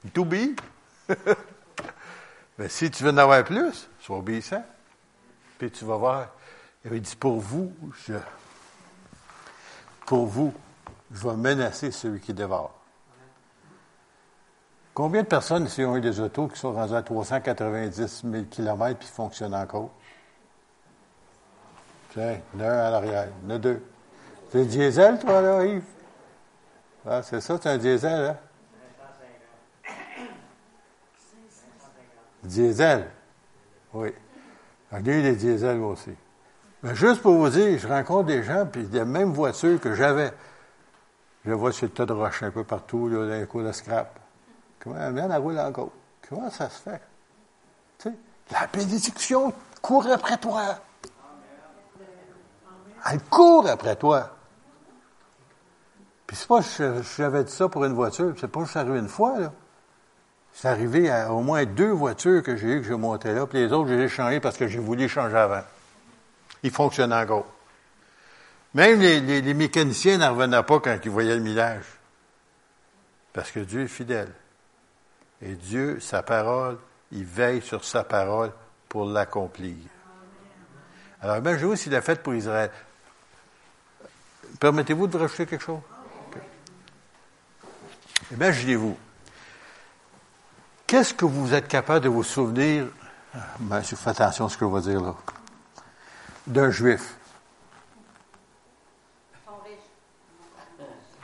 Il t'obéit. Mais si tu veux en avoir plus, sois obéissant. Puis tu vas voir, il dit, pour vous, je, pour vous, je vais menacer celui qui dévore. Combien de personnes ici ont eu des autos qui sont rendues à 390 000 km et fonctionnent encore? Tiens, il y en a un à l'arrière, il y en a deux. C'est un diesel, toi, là, Yves? Ah, c'est ça, c'est un diesel, hein? Diesel. Oui. Il y a eu des diesels aussi. Mais juste pour vous dire, je rencontre des gens, puis des mêmes voitures que j'avais. Je vois sur le tas de roches un peu partout, là, dans les cours de scrap. Comment elle vient, elle roule encore? Comment ça se fait? Tu sais, la bénédiction court après toi. Elle court après toi. Puis c'est pas j'avais dit ça pour une voiture, c'est pas ça arrivé une fois, là. C'est arrivé à au moins deux voitures que j'ai eues, que j'ai montées là, puis les autres, je les ai changées parce que j'ai voulu changer avant. Ils fonctionnaient encore. Même les, mécaniciens n'en revenaient pas quand ils voyaient le millage. Parce que Dieu est fidèle. Et Dieu, sa parole, il veille sur sa parole pour l'accomplir. Alors, imaginez-vous s'il a fait pour Israël. Permettez-vous de rajouter quelque chose? Imaginez-vous. Qu'est-ce que vous êtes capable de vous souvenir, ben, faites attention à ce que je vais dire là, d'un juif? Ils sont riches.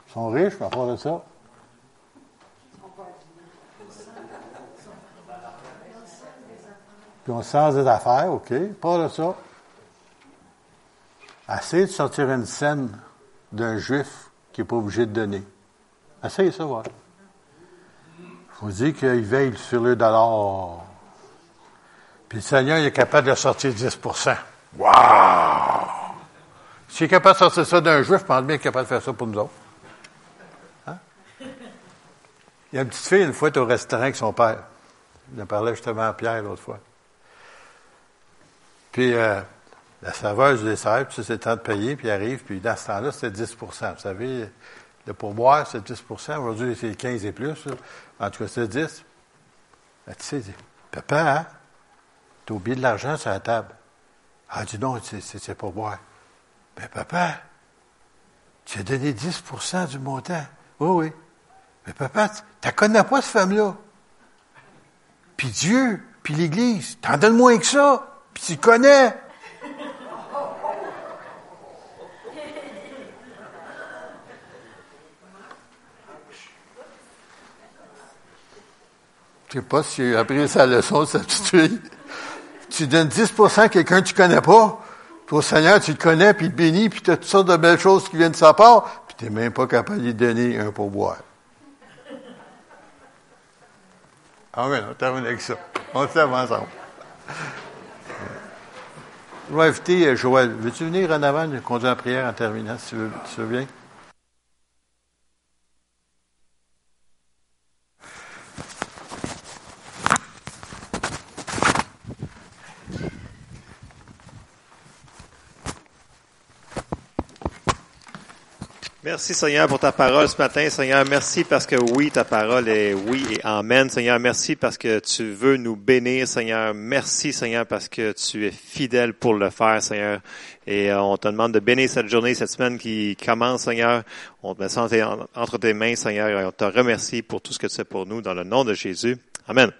Ils sont riches, mais à part de ça. Ils ont sens des affaires, OK. Pas de ça. Essayez de sortir une scène d'un juif qui n'est pas obligé de donner. Essayez ça, voilà. Vous dis qu'il veille sur le dollar. Puis le Seigneur il est capable de sortir 10% Wow! S'il est capable de sortir ça d'un juif, je pense bien qu'il est capable de faire ça pour nous autres. Hein? Il y a une petite fille, une fois, au restaurant avec son père. Il en parlait justement à Pierre l'autre fois. Puis euh, la serveuse des sert, puis c'est le temps de payer, puis il arrive, puis dans ce temps-là, c'était 10% Vous savez, le pourboire, c'est 10% Aujourd'hui, c'est 15 et plus. En tout cas, c'est 10 ben, Tu sais, papa, hein? T'as oublié de l'argent sur la table. Ah, dis non, c'est pour boire. Ben, papa, tu as donné 10% du montant. Oui, oui. Mais papa, tu connais pas, cette femme-là? Puis Dieu, puis l'Église, t'en donnes moins que ça. Puis tu connais. Je sais pas si a appris sa leçon, cette petite fille. Tu donnes 10 à quelqu'un que tu connais pas. Toi, Seigneur, tu le connais, puis il te bénit, puis tu as toutes sortes de belles choses qui viennent de sa part, puis tu n'es même pas capable de lui donner un pourboire. Amen. On termine avec ça. On lève ensemble. Vais inviter euh, Joël. Veux-tu venir en avant, nous conduire en prière en terminant, si tu veux, si tu veux bien? Merci Seigneur pour ta parole ce matin. Seigneur, merci parce que oui, ta parole est oui et amen. Seigneur, merci parce que tu veux nous bénir. Seigneur, merci Seigneur parce que tu es fidèle pour le faire, Seigneur. Et euh, on te demande de bénir cette journée, cette semaine qui commence, Seigneur. On te met entre tes mains, Seigneur, et on te remercie pour tout ce que tu fais pour nous dans le nom de Jésus. Amen.